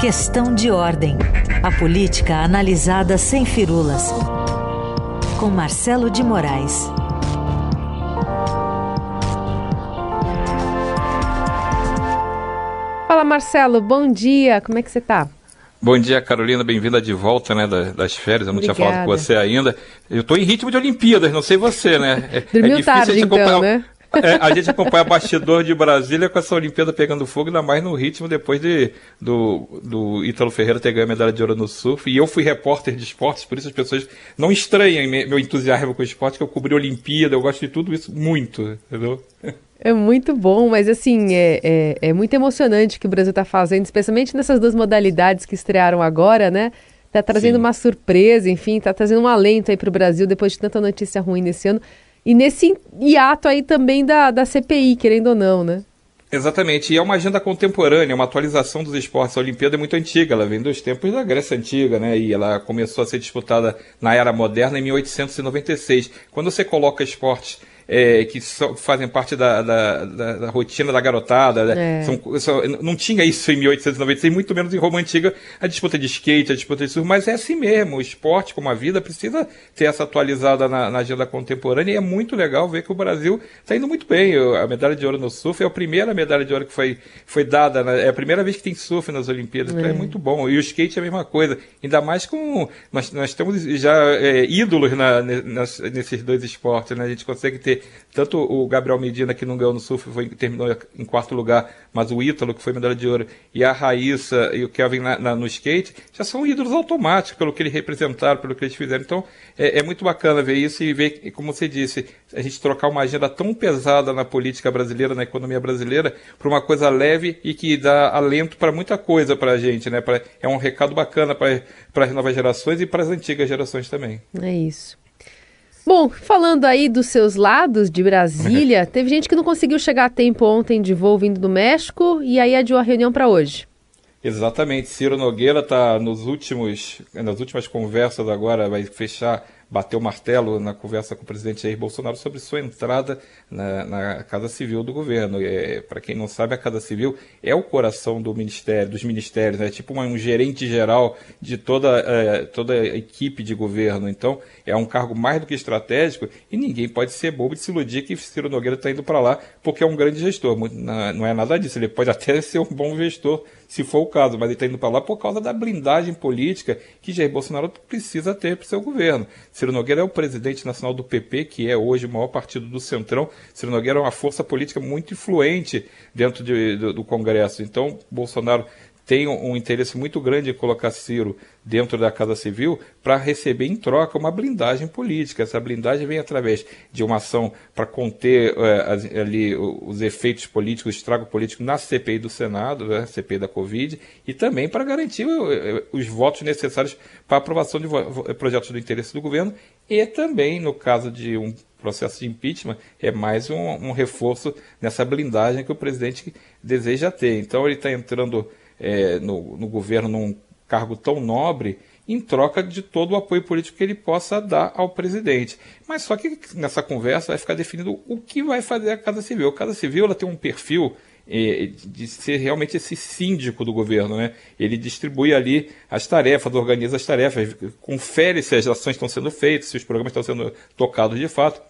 Questão de ordem. A política analisada sem firulas. Com Marcelo de Moraes. Fala Marcelo, bom dia. Como é que você está? Bom dia, Carolina. Bem-vinda de volta, né, das férias. Eu não Obrigada. tinha falado com você ainda. Eu estou em ritmo de Olimpíadas, não sei você, né? É, Dormiu é tarde, então, né? É, a gente acompanha bastidor de Brasília com essa Olimpíada pegando fogo, ainda mais no ritmo depois de, do, do Ítalo Ferreira ter ganho a medalha de ouro no surf. E eu fui repórter de esportes, por isso as pessoas não estranham meu entusiasmo com esporte, que eu cobri Olimpíada, eu gosto de tudo isso muito, entendeu? É muito bom, mas assim, é, é, é muito emocionante o que o Brasil está fazendo, especialmente nessas duas modalidades que estrearam agora, né? Está trazendo Sim. uma surpresa, enfim, está trazendo um alento aí para o Brasil depois de tanta notícia ruim nesse ano. E nesse hiato aí também da, da CPI, querendo ou não, né? Exatamente, e é uma agenda contemporânea, uma atualização dos esportes. A Olimpíada é muito antiga, ela vem dos tempos da Grécia Antiga, né? E ela começou a ser disputada na Era Moderna em 1896. Quando você coloca esportes é, que fazem parte da, da, da, da, rotina da garotada. Né? É. São, são, não tinha isso em 1896, muito menos em Roma Antiga, a disputa de skate, a disputa de surf, mas é assim mesmo. O esporte, como a vida, precisa ter essa atualizada na, na agenda contemporânea e é muito legal ver que o Brasil está indo muito bem. A medalha de ouro no surf é a primeira medalha de ouro que foi, foi dada, é a primeira vez que tem surf nas Olimpíadas, então é. então é muito bom. E o skate é a mesma coisa, ainda mais com. Nós, nós temos já é, ídolos na, nesses dois esportes, né? A gente consegue ter tanto o Gabriel Medina, que não ganhou no surf, foi, terminou em quarto lugar, mas o Ítalo, que foi medalha de ouro, e a Raíssa e o Kevin na, na, no skate, já são ídolos automáticos pelo que eles representaram, pelo que eles fizeram. Então, é, é muito bacana ver isso e ver, como você disse, a gente trocar uma agenda tão pesada na política brasileira, na economia brasileira, para uma coisa leve e que dá alento para muita coisa para a gente, né? Pra, é um recado bacana para as novas gerações e para as antigas gerações também. É isso. Bom, falando aí dos seus lados de Brasília, teve gente que não conseguiu chegar a tempo ontem de voo vindo do México e aí adiou a reunião para hoje. Exatamente, Ciro Nogueira está nos últimos, nas últimas conversas agora, vai fechar bateu martelo na conversa com o presidente Jair Bolsonaro sobre sua entrada na, na Casa Civil do governo. É, Para quem não sabe, a Casa Civil é o coração do ministério, dos ministérios, é né? tipo uma, um gerente geral de toda, é, toda a equipe de governo. Então, é um cargo mais do que estratégico e ninguém pode ser bobo de se iludir que Ciro Nogueira está indo para lá porque é um grande gestor. Não é nada disso, ele pode até ser um bom gestor se for o caso, mas ele está indo para lá por causa da blindagem política que Jair Bolsonaro precisa ter para o seu governo. Ciro Nogueira é o presidente nacional do PP, que é hoje o maior partido do Centrão. Ciro Nogueira é uma força política muito influente dentro de, do, do Congresso. Então, Bolsonaro tem um interesse muito grande em colocar Ciro dentro da Casa Civil para receber em troca uma blindagem política. Essa blindagem vem através de uma ação para conter é, ali os efeitos políticos, o estrago político na CPI do Senado, né, CPI da Covid, e também para garantir eh, os votos necessários para aprovação de projetos do interesse do governo e também, no caso de um processo de impeachment, é mais um, um reforço nessa blindagem que o presidente deseja ter. Então ele está entrando é, no, no governo num cargo tão nobre em troca de todo o apoio político que ele possa dar ao presidente. Mas só que nessa conversa vai ficar definido o que vai fazer a Casa Civil. A Casa Civil ela tem um perfil é, de ser realmente esse síndico do governo. Né? Ele distribui ali as tarefas, organiza as tarefas, confere se as ações estão sendo feitas, se os programas estão sendo tocados de fato.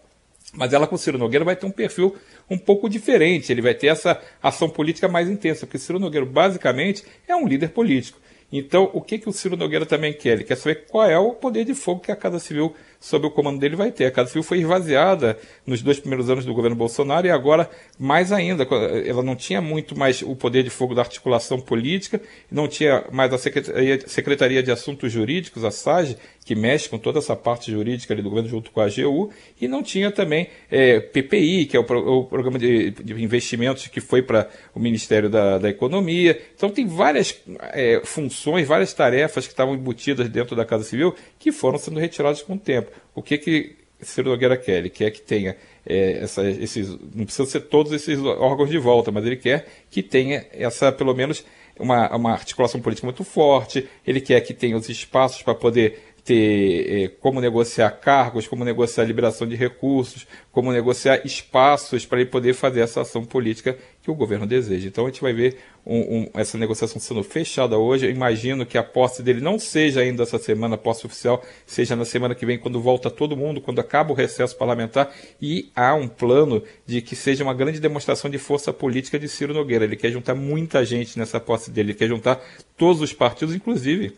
Mas ela com Ciro Nogueira vai ter um perfil um pouco diferente, ele vai ter essa ação política mais intensa, porque Ciro Nogueira basicamente é um líder político. Então, o que, que o Ciro Nogueira também quer? Ele quer saber qual é o poder de fogo que a Casa Civil sob o comando dele vai ter. A Casa Civil foi esvaziada nos dois primeiros anos do governo Bolsonaro e agora mais ainda. Ela não tinha muito mais o poder de fogo da articulação política, não tinha mais a Secretaria de Assuntos Jurídicos, a SAGE, que mexe com toda essa parte jurídica do governo junto com a AGU, e não tinha também é, PPI, que é o, o Programa de, de, Investimentos que foi para o Ministério da, da, Economia. Então tem várias é, funções, várias tarefas que estavam embutidas dentro da Casa Civil que foram sendo retiradas com o tempo. O que que Ciro Nogueira quer? Ele quer que tenha é, essa, esses, não precisa ser todos esses órgãos de volta, mas ele quer que tenha essa, pelo menos, uma, uma articulação política muito forte, ele quer que tenha os espaços para poder ter é, como negociar cargos, como negociar liberação de recursos, como negociar espaços para ele poder fazer essa ação política que o governo deseja. Então a gente vai ver um, um, essa negociação sendo fechada hoje. Eu imagino que a posse dele não seja ainda essa semana, a posse oficial, seja na semana que vem, quando volta todo mundo, quando acaba o recesso parlamentar. E há um plano de que seja uma grande demonstração de força política de Ciro Nogueira. Ele quer juntar muita gente nessa posse dele, ele quer juntar todos os partidos, inclusive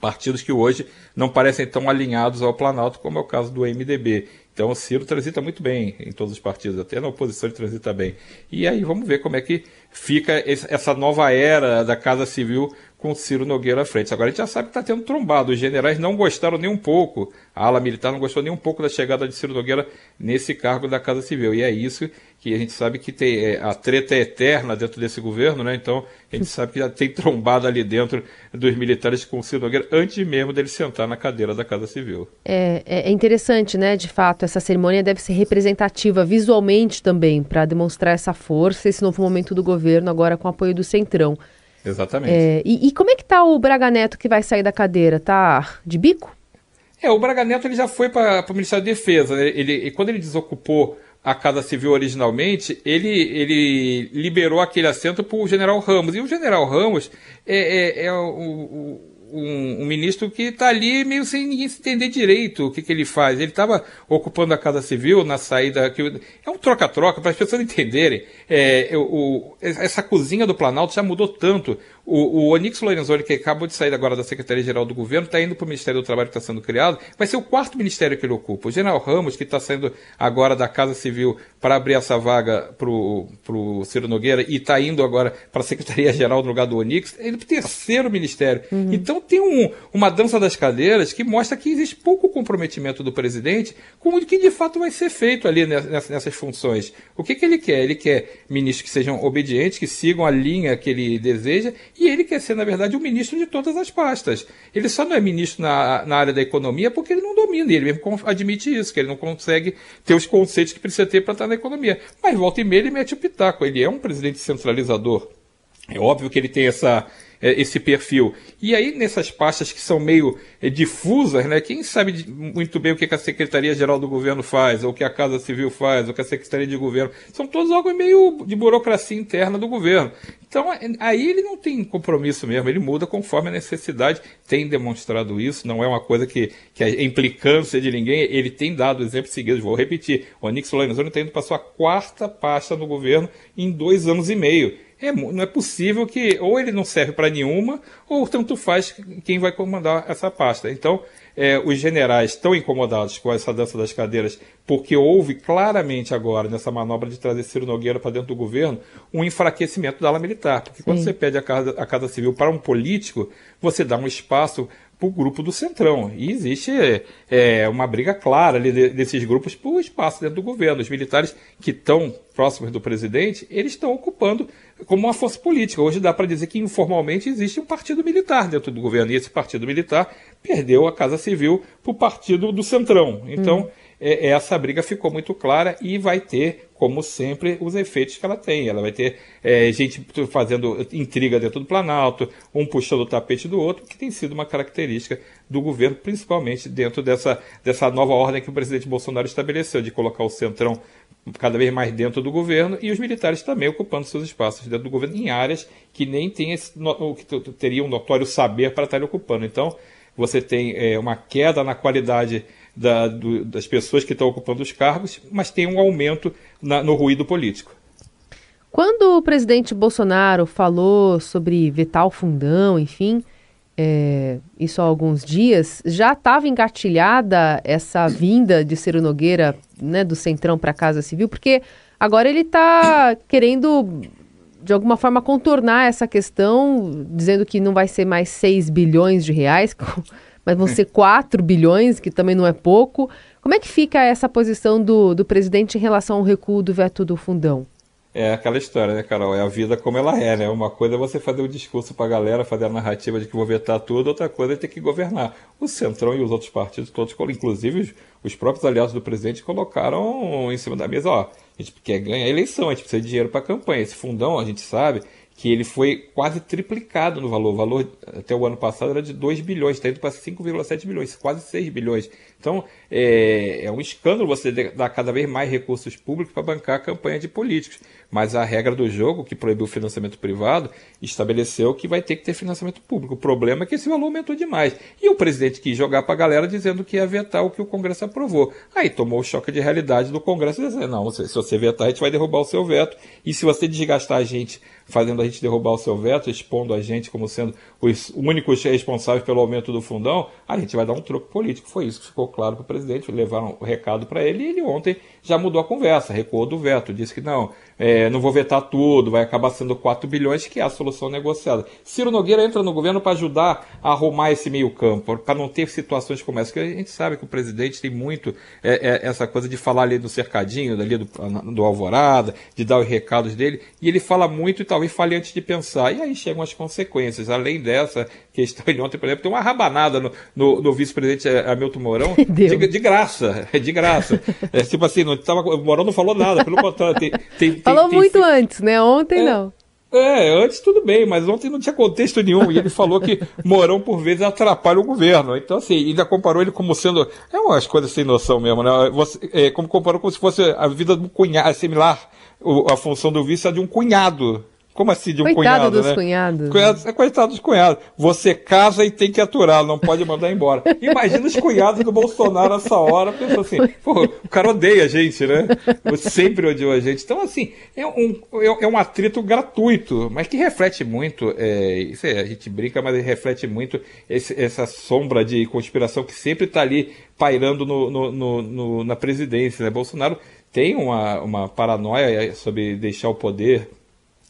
partidos que hoje não parecem tão alinhados ao Planalto, como é o caso do MDB. Então o Ciro transita muito bem em todos os partidos, até na oposição ele transita bem. E aí vamos ver como é que fica essa nova era da Casa Civil com Ciro Nogueira à frente. Agora a gente já sabe que está tendo trombado. Os generais não gostaram nem um pouco, a ala militar não gostou nem um pouco da chegada de Ciro Nogueira nesse cargo da Casa Civil. E é isso que a gente sabe que tem, é, a treta é eterna dentro desse governo, né? Então a gente sabe que já tem trombado ali dentro dos militares com Ciro Nogueira antes mesmo dele sentar na cadeira da Casa Civil. É, é, é interessante, né? De fato, essa cerimônia deve ser representativa visualmente também para demonstrar essa força, esse novo momento do governo agora com o apoio do Centrão. Exatamente. É, e, e, como é que tá o Braga Neto que vai sair da cadeira? Tá de bico? É, o Braga Neto ele já foi para o Ministério da Defesa. Né? Ele, quando ele desocupou a Casa Civil originalmente, ele, ele liberou aquele assento para o General Ramos. E o General Ramos é, é, é o, o um, um, ministro que está ali meio sem ninguém se entender direito o que, que ele faz. Ele estava ocupando a Casa Civil na saída. Que, é um troca-troca, para as pessoas entenderem. É, o, essa cozinha do Planalto já mudou tanto. O, o Onix Lorenzoni, que acabou de sair agora da Secretaria-Geral do Governo, está indo para o Ministério do Trabalho que está sendo criado. Vai ser o quarto ministério que ele ocupa. O General Ramos, que está saindo agora da Casa Civil para abrir essa vaga para o Ciro Nogueira e está indo agora para a Secretaria-Geral no lugar do Onix, é o terceiro ministério. Uhum. Então tem um, uma dança das cadeiras que mostra que existe pouco comprometimento do presidente com o que de fato vai ser feito ali nessas, nessas funções. O que, que ele quer? Ele quer ministros que sejam obedientes, que sigam a linha que ele deseja e ele quer ser, na verdade, o ministro de todas as pastas. Ele só não é ministro na, na área da economia porque ele não domina, ele mesmo admite isso, que ele não consegue ter os conceitos que precisa ter para estar na economia. Mas volta e meia ele mete o pitaco, ele é um presidente centralizador. É óbvio que ele tem essa, esse perfil. E aí, nessas pastas que são meio é, difusas, né, quem sabe muito bem o que a Secretaria-Geral do Governo faz, ou o que a Casa Civil faz, ou o que a Secretaria de Governo, são todos algo meio de burocracia interna do governo. Então, é, aí ele não tem compromisso mesmo, ele muda conforme a necessidade, tem demonstrado isso, não é uma coisa que, que é implicância de ninguém, ele tem dado exemplos seguidos, vou repetir, o Onix Lorenzoni está indo para sua quarta pasta no governo em dois anos e meio. É, não é possível que ou ele não serve para nenhuma, ou tanto faz quem vai comandar essa pasta. Então, é, os generais estão incomodados com essa dança das cadeiras, porque houve claramente agora, nessa manobra de trazer Ciro Nogueira para dentro do governo, um enfraquecimento da ala militar. Porque Sim. quando você pede a casa, a casa Civil para um político, você dá um espaço para o grupo do Centrão. E existe é, uma briga clara ali desses grupos por espaço dentro do governo. Os militares que estão próximos do presidente, eles estão ocupando como uma força política. Hoje dá para dizer que informalmente existe um partido militar dentro do governo. E esse partido militar perdeu a Casa Civil para o partido do Centrão. Então, é, essa briga ficou muito clara e vai ter, como sempre, os efeitos que ela tem. Ela vai ter é, gente fazendo intriga dentro do Planalto, um puxando o tapete do outro, que tem sido uma característica do governo, principalmente dentro dessa, dessa nova ordem que o presidente Bolsonaro estabeleceu, de colocar o centrão cada vez mais dentro do governo e os militares também ocupando seus espaços dentro do governo em áreas que nem tem o que teria um notório saber para estar ocupando. Então, você tem é, uma queda na qualidade da, do, das pessoas que estão ocupando os cargos, mas tem um aumento na, no ruído político. Quando o presidente Bolsonaro falou sobre vetar o fundão, enfim, é, isso há alguns dias, já estava engatilhada essa vinda de Ciro Nogueira né, do Centrão para a Casa Civil, porque agora ele está querendo, de alguma forma, contornar essa questão, dizendo que não vai ser mais 6 bilhões de reais, mas vão ser 4 bilhões, que também não é pouco. Como é que fica essa posição do, do presidente em relação ao recuo do veto do fundão? É aquela história, né, Carol? É a vida como ela é, né? Uma coisa é você fazer o um discurso para a galera, fazer a narrativa de que vou vetar tudo, outra coisa é ter que governar. O Centrão e os outros partidos, todos, inclusive os, os próprios aliados do presidente, colocaram em cima da mesa, ó, a gente quer ganhar a eleição, a gente precisa de dinheiro para a campanha. Esse fundão, a gente sabe que ele foi quase triplicado no valor. O valor até o ano passado era de 2 bilhões, está indo para 5,7 bilhões, quase 6 bilhões. Então é, é um escândalo você dar cada vez mais recursos públicos para bancar a campanha de políticos. Mas a regra do jogo, que proibiu o financiamento privado, estabeleceu que vai ter que ter financiamento público. O problema é que esse valor aumentou demais. E o presidente quis jogar para a galera dizendo que ia vetar o que o Congresso aprovou. Aí tomou o choque de realidade do Congresso disse: não, se você vetar, a gente vai derrubar o seu veto. E se você desgastar a gente fazendo a gente derrubar o seu veto, expondo a gente como sendo os únicos responsáveis pelo aumento do fundão, a gente vai dar um troco político. Foi isso que ficou claro para o presidente, levaram o recado para ele e ele ontem já mudou a conversa, recuou do veto, disse que não, é, não vou vetar tudo, vai acabar sendo 4 bilhões, que é a solução negociada. Ciro Nogueira entra no governo para ajudar a arrumar esse meio campo, para não ter situações como essa, que a gente sabe que o presidente tem muito é, é, essa coisa de falar ali do cercadinho, dali do, do Alvorada, de dar os recados dele, e ele fala muito e talvez fale antes de pensar, e aí chegam as consequências. Além dessa questão, ele ontem, por exemplo, tem uma rabanada no, no, no vice-presidente é, Hamilton Mourão, de, de, graça, de graça. É, tipo assim, não tava, o Mourão não falou nada, pelo contrário. Tem, tem, Falou tem, muito antes, né? Ontem é, não. É, antes tudo bem, mas ontem não tinha contexto nenhum. E ele falou que Mourão, por vezes, atrapalha o governo. Então, assim, ainda comparou ele como sendo. É umas coisas sem noção mesmo, né? Você, é, como comparou como se fosse a vida do cunhado, similar a função do vice a de um cunhado. Como assim de um Coitado cunhado, dos né? cunhados. Coitado, é coitado dos cunhados. Você casa e tem que aturar, não pode mandar embora. Imagina os cunhados do Bolsonaro nessa hora, pensou assim, pô, o cara odeia a gente, né? Sempre odiou a gente. Então, assim, é um, é, é um atrito gratuito, mas que reflete muito, é, isso é, a gente brinca, mas reflete muito esse, essa sombra de conspiração que sempre está ali pairando no, no, no, no, na presidência, né? Bolsonaro tem uma, uma paranoia sobre deixar o poder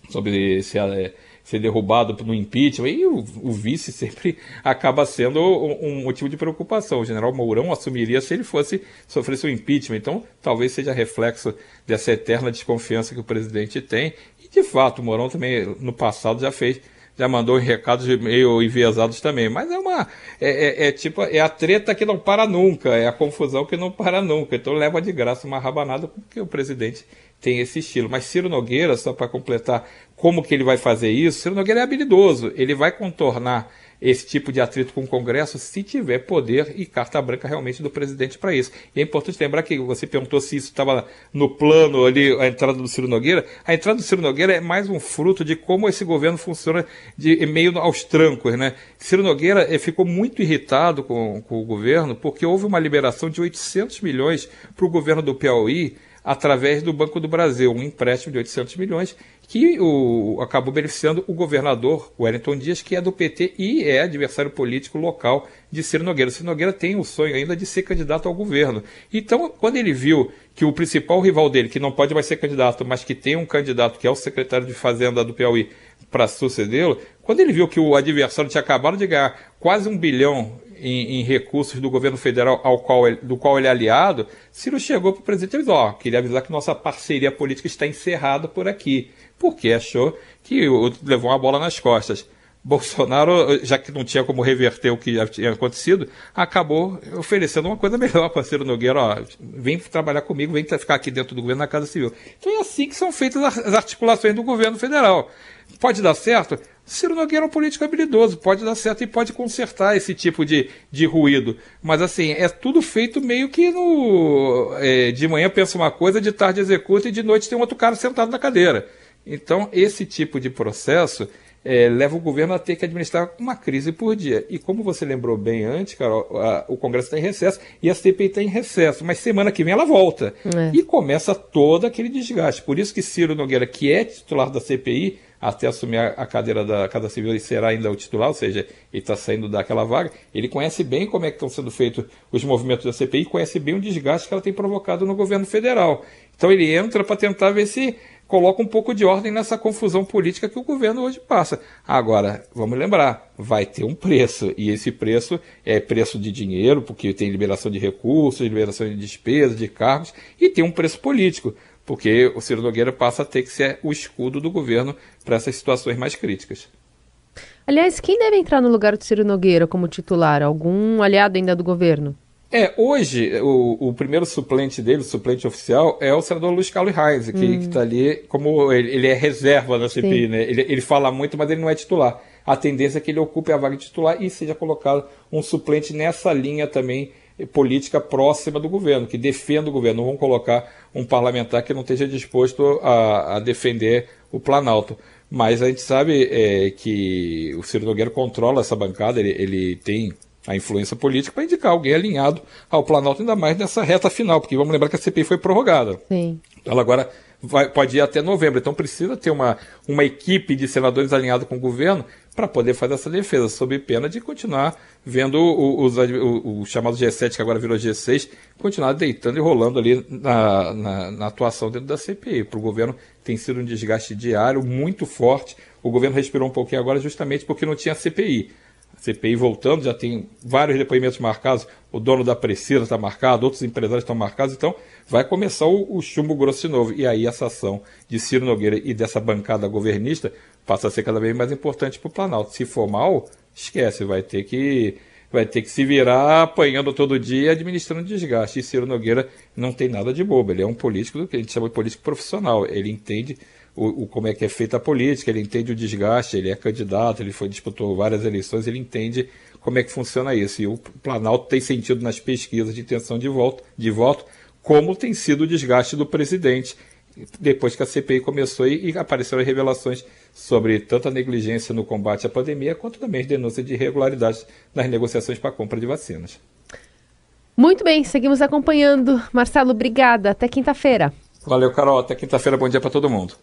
sobre ser, é, ser derrubado no impeachment, e o, o, vice sempre acaba sendo um, motivo de preocupação. O general Mourão assumiria se ele fosse sofresse um impeachment, então talvez seja reflexo dessa eterna desconfiança que o presidente tem. E de fato, o Mourão também no passado já fez já mandou recados meio enviesados também. Mas é uma. É, é, é, tipo. É a treta que não para nunca, é a confusão que não para nunca. Então leva de graça uma rabanada porque o presidente tem esse estilo. Mas Ciro Nogueira, só para completar como que ele vai fazer isso, Ciro Nogueira é habilidoso. Ele vai contornar esse tipo de atrito com o Congresso se tiver poder e carta branca realmente do presidente para isso. E é importante lembrar que você perguntou se isso estava no plano ali, a entrada do Ciro Nogueira. A entrada do Ciro Nogueira é mais um fruto de como esse governo funciona de meio aos trancos, né? Ciro Nogueira ficou muito irritado com, com o governo porque houve uma liberação de 800 milhões para o governo do Piauí através do Banco do Brasil, um empréstimo de 800 milhões que o, acabou beneficiando o governador Wellington Dias, que é do PT e é adversário político local de Ciro Nogueira. Ciro Nogueira tem o sonho ainda de ser candidato ao governo. Então, quando ele viu que o principal rival dele, que não pode mais ser candidato, mas que tem um candidato que é o secretário de Fazenda do Piauí para sucedê-lo, quando ele viu que o adversário tinha acabado de ganhar quase um bilhão em, em, recursos do governo federal ao qual ele, do qual ele é aliado, Ciro chegou para o presidente e disse: Ó, oh, queria avisar que nossa parceria política está encerrada por aqui, porque achou que levou uma bola nas costas. Bolsonaro, já que não tinha como reverter o que já tinha acontecido, acabou oferecendo uma coisa melhor para Ciro Nogueira. Ó, vem trabalhar comigo, vem ficar aqui dentro do governo na Casa Civil. Então é assim que são feitas as articulações do governo federal. Pode dar certo? Ciro Nogueira é um político habilidoso, pode dar certo e pode consertar esse tipo de, de ruído. Mas assim, é tudo feito meio que no. É, de manhã pensa uma coisa, de tarde executa e de noite tem outro cara sentado na cadeira. Então, esse tipo de processo é, leva o governo a ter que administrar uma crise por dia. E como você lembrou bem antes, Carol, a, o Congresso está em recesso e a CPI está em recesso, mas semana que vem ela volta. É. E começa todo aquele desgaste. Por isso que Ciro Nogueira, que é titular da CPI, até assumir a cadeira da Casa Civil e será ainda o titular, ou seja, ele está saindo daquela vaga, ele conhece bem como é que estão sendo feitos os movimentos da CPI, conhece bem o desgaste que ela tem provocado no governo federal. Então ele entra para tentar ver se coloca um pouco de ordem nessa confusão política que o governo hoje passa. Agora, vamos lembrar, vai ter um preço, e esse preço é preço de dinheiro, porque tem liberação de recursos, liberação de despesas, de cargos, e tem um preço político porque o Ciro Nogueira passa a ter que ser o escudo do governo para essas situações mais críticas. Aliás, quem deve entrar no lugar do Ciro Nogueira como titular? Algum aliado ainda do governo? É, hoje, o, o, primeiro suplente dele, o suplente oficial, é o senador Luiz Carlos Reis, que hum. está ali como ele, ele, é reserva na CPI, Sim. né? Ele, ele fala muito, mas ele não é titular. A tendência é que ele ocupe a vaga de titular e seja colocado um suplente nessa linha também política próxima do governo, que defenda o governo. Não vão colocar um parlamentar que não esteja disposto a, a defender o Planalto. Mas a gente sabe é, que o Ciro Nogueira controla essa bancada, ele, ele tem a influência política para indicar alguém alinhado ao Planalto, ainda mais nessa reta final, porque vamos lembrar que a CPI foi prorrogada. Sim. Ela agora vai, pode ir até novembro, então precisa ter uma, uma equipe de senadores alinhado com o governo para poder fazer essa defesa, sob pena de continuar vendo os, o, o, chamado G7, que agora virou G6, continuar deitando e rolando ali na, na, na atuação dentro da CPI. Para o governo tem sido um desgaste diário muito forte. O governo respirou um pouquinho agora justamente porque não tinha CPI. CPI voltando, já tem vários depoimentos marcados, o dono da Precisa está marcado, outros empresários estão marcados, então vai começar o, o, chumbo grosso de novo. E aí essa ação de Ciro Nogueira e dessa bancada governista passa a ser cada vez mais importante para o Planalto. Se for mal, esquece, vai ter que vai ter que se virar apanhando todo dia e administrando desgaste. E Ciro Nogueira não tem nada de bobo, ele é um político que a gente chama de político profissional, ele entende o, o, como é que é feita a política, ele entende o desgaste, ele é candidato, ele foi disputou várias eleições, ele entende como é que funciona isso. E o Planalto tem sentido nas pesquisas de intenção de voto, de voto como tem sido o desgaste do presidente depois que a CPI começou e, e apareceram revelações sobre tanto a negligência no combate à pandemia quanto também as denúncias de irregularidades nas negociações para a compra de vacinas. Muito bem, seguimos acompanhando. Marcelo, obrigada. Até quinta-feira. Valeu, Carol. Até quinta-feira. Bom dia para todo mundo.